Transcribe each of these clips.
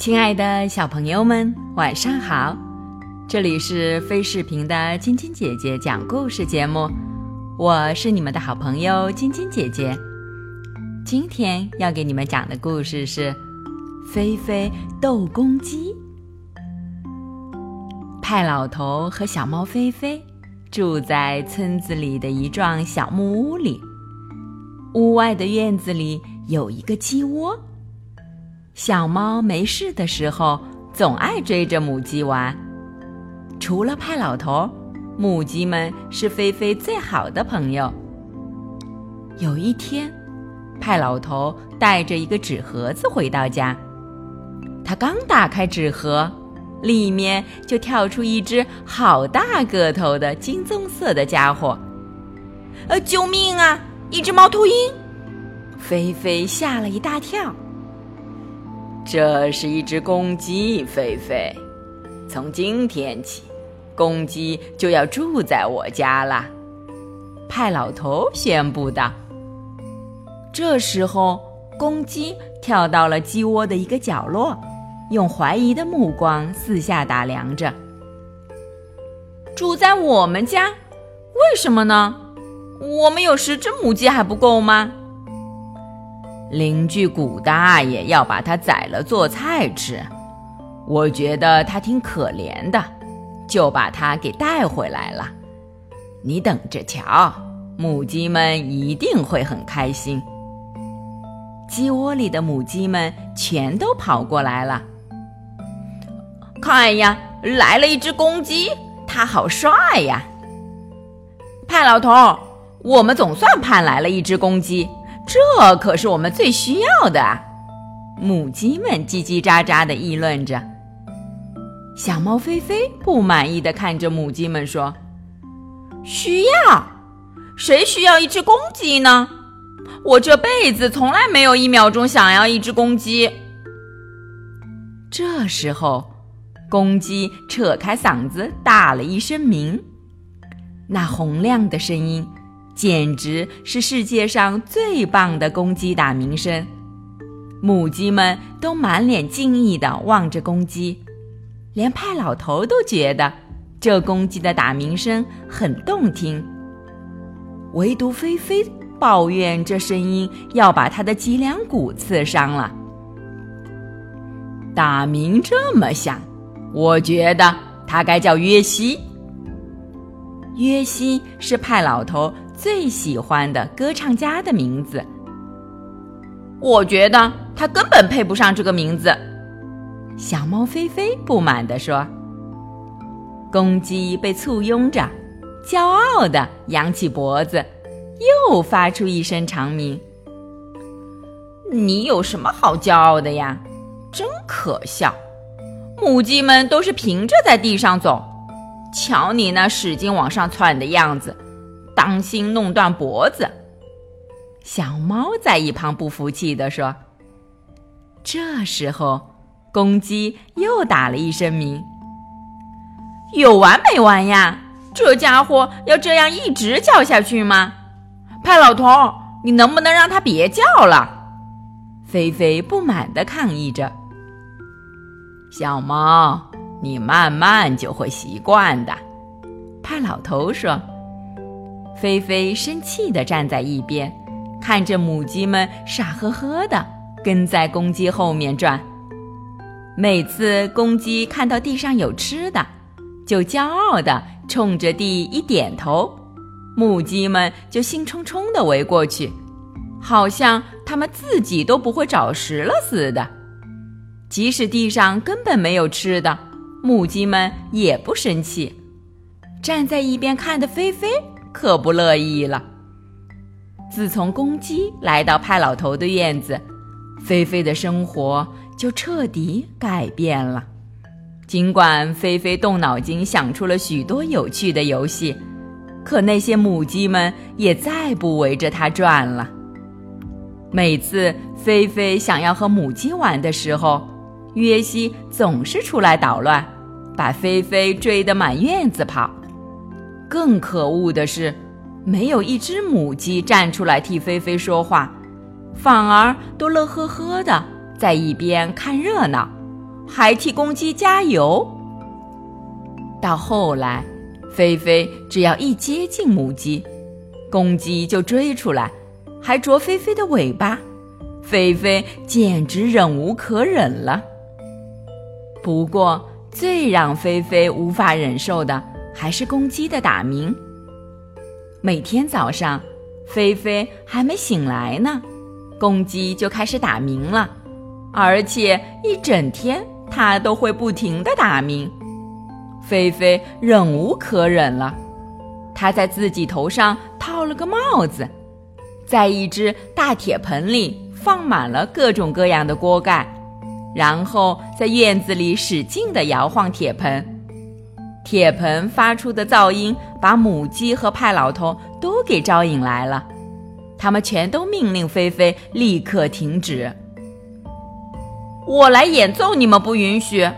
亲爱的小朋友们，晚上好！这里是飞视频的晶晶姐姐讲故事节目，我是你们的好朋友晶晶姐姐。今天要给你们讲的故事是《菲菲斗公鸡》。派老头和小猫菲菲住在村子里的一幢小木屋里，屋外的院子里有一个鸡窝。小猫没事的时候，总爱追着母鸡玩。除了派老头，母鸡们是菲菲最好的朋友。有一天，派老头带着一个纸盒子回到家，他刚打开纸盒，里面就跳出一只好大个头的金棕色的家伙。呃，救命啊！一只猫头鹰！菲菲吓了一大跳。这是一只公鸡，菲菲。从今天起，公鸡就要住在我家了。派老头宣布道。这时候，公鸡跳到了鸡窝的一个角落，用怀疑的目光四下打量着。住在我们家，为什么呢？我们有十只母鸡还不够吗？邻居古大爷要把它宰了做菜吃，我觉得他挺可怜的，就把它给带回来了。你等着瞧，母鸡们一定会很开心。鸡窝里的母鸡们全都跑过来了。看呀，来了一只公鸡，它好帅呀！派老头，我们总算盼来了一只公鸡。这可是我们最需要的，母鸡们叽叽喳喳地议论着。小猫菲菲不满意地看着母鸡们说：“需要？谁需要一只公鸡呢？我这辈子从来没有一秒钟想要一只公鸡。”这时候，公鸡扯开嗓子打了一声鸣，那洪亮的声音。简直是世界上最棒的公鸡打鸣声，母鸡们都满脸敬意地望着公鸡，连派老头都觉得这公鸡的打鸣声很动听。唯独菲菲抱怨这声音要把他的脊梁骨刺伤了。打鸣这么响，我觉得它该叫约西。约西是派老头。最喜欢的歌唱家的名字，我觉得他根本配不上这个名字。小猫菲菲不满地说。公鸡被簇拥着，骄傲地扬起脖子，又发出一声长鸣。你有什么好骄傲的呀？真可笑！母鸡们都是平着在地上走，瞧你那使劲往上窜的样子。当心弄断脖子！小猫在一旁不服气地说。这时候，公鸡又打了一声鸣。有完没完呀？这家伙要这样一直叫下去吗？派老头，你能不能让他别叫了？菲菲不满地抗议着。小猫，你慢慢就会习惯的。派老头说。菲菲生气地站在一边，看着母鸡们傻呵呵地跟在公鸡后面转。每次公鸡看到地上有吃的，就骄傲地冲着地一点头，母鸡们就兴冲冲地围过去，好像它们自己都不会找食了似的。即使地上根本没有吃的，母鸡们也不生气。站在一边看的菲菲。可不乐意了。自从公鸡来到派老头的院子，菲菲的生活就彻底改变了。尽管菲菲动脑筋想出了许多有趣的游戏，可那些母鸡们也再不围着它转了。每次菲菲想要和母鸡玩的时候，约西总是出来捣乱，把菲菲追得满院子跑。更可恶的是，没有一只母鸡站出来替菲菲说话，反而都乐呵呵的在一边看热闹，还替公鸡加油。到后来，菲菲只要一接近母鸡，公鸡就追出来，还啄菲菲的尾巴。菲菲简直忍无可忍了。不过，最让菲菲无法忍受的还是公鸡的打鸣。每天早上，菲菲还没醒来呢，公鸡就开始打鸣了，而且一整天它都会不停的打鸣。菲菲忍无可忍了，她在自己头上套了个帽子，在一只大铁盆里放满了各种各样的锅盖，然后在院子里使劲地摇晃铁盆。铁盆发出的噪音把母鸡和派老头都给招引来了，他们全都命令菲菲立刻停止。我来演奏，你们不允许。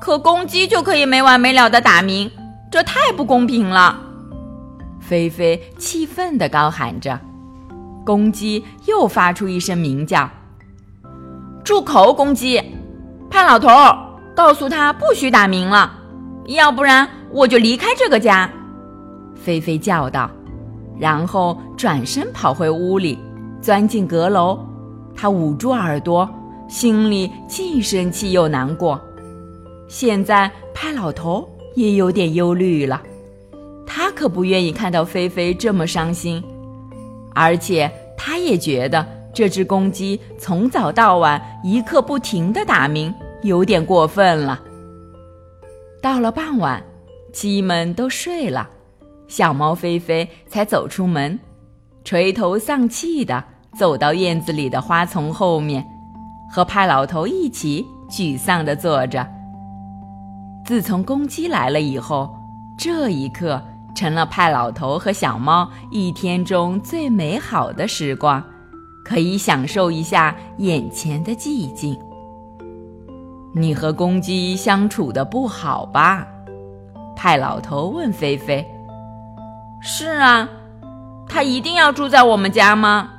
可公鸡就可以没完没了的打鸣，这太不公平了！菲菲气愤地高喊着。公鸡又发出一声鸣叫：“住口，公鸡！潘老头，告诉他不许打鸣了，要不然我就离开这个家！”菲菲叫道，然后转身跑回屋里，钻进阁楼。他捂住耳朵，心里既生气又难过。现在派老头也有点忧虑了，他可不愿意看到菲菲这么伤心，而且他也觉得这只公鸡从早到晚一刻不停的打鸣有点过分了。到了傍晚，鸡们都睡了，小猫菲菲才走出门，垂头丧气的走到院子里的花丛后面，和派老头一起沮丧的坐着。自从公鸡来了以后，这一刻成了派老头和小猫一天中最美好的时光，可以享受一下眼前的寂静。你和公鸡相处的不好吧？派老头问菲菲。是啊，他一定要住在我们家吗？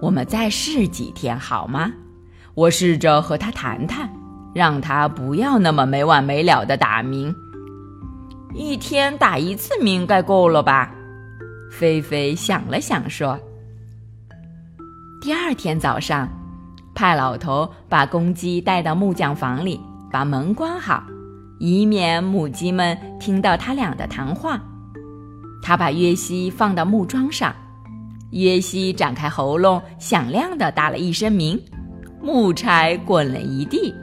我们再试几天好吗？我试着和他谈谈。让他不要那么没完没了的打鸣，一天打一次鸣该够了吧？菲菲想了想说。第二天早上，派老头把公鸡带到木匠房里，把门关好，以免母鸡们听到他俩的谈话。他把约西放到木桩上，约西展开喉咙，响亮地打了一声鸣，木柴滚了一地。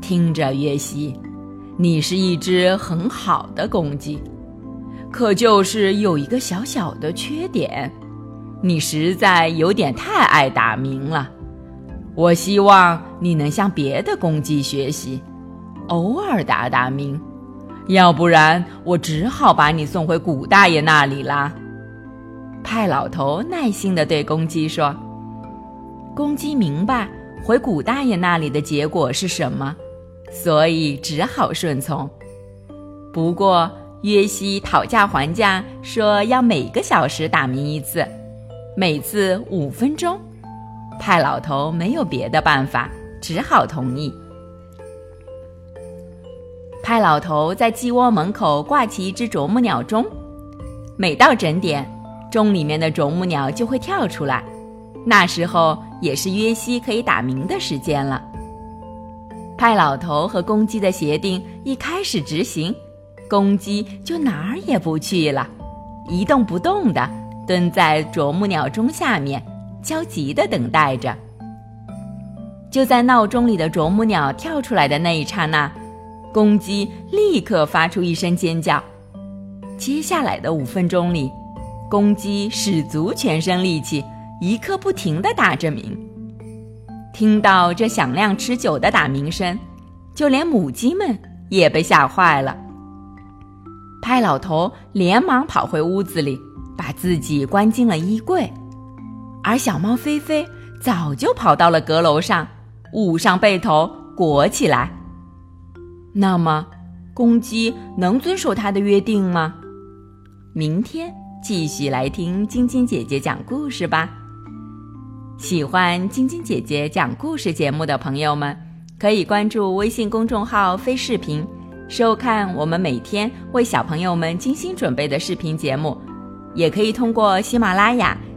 听着，约西，你是一只很好的公鸡，可就是有一个小小的缺点，你实在有点太爱打鸣了。我希望你能向别的公鸡学习，偶尔打打鸣，要不然我只好把你送回古大爷那里啦。派老头耐心地对公鸡说：“公鸡明白回古大爷那里的结果是什么。”所以只好顺从。不过约西讨价还价，说要每个小时打鸣一次，每次五分钟。派老头没有别的办法，只好同意。派老头在鸡窝门口挂起一只啄木鸟钟，每到整点，钟里面的啄木鸟就会跳出来，那时候也是约西可以打鸣的时间了。派老头和公鸡的协定一开始执行，公鸡就哪儿也不去了，一动不动地蹲在啄木鸟钟下面，焦急地等待着。就在闹钟里的啄木鸟跳出来的那一刹那，公鸡立刻发出一声尖叫。接下来的五分钟里，公鸡使足全身力气，一刻不停地打着鸣。听到这响亮持久的打鸣声，就连母鸡们也被吓坏了。派老头连忙跑回屋子里，把自己关进了衣柜，而小猫菲菲早就跑到了阁楼上，捂上被头裹起来。那么，公鸡能遵守它的约定吗？明天继续来听晶晶姐姐讲故事吧。喜欢晶晶姐姐讲故事节目的朋友们，可以关注微信公众号“飞视频”，收看我们每天为小朋友们精心准备的视频节目。也可以通过喜马拉雅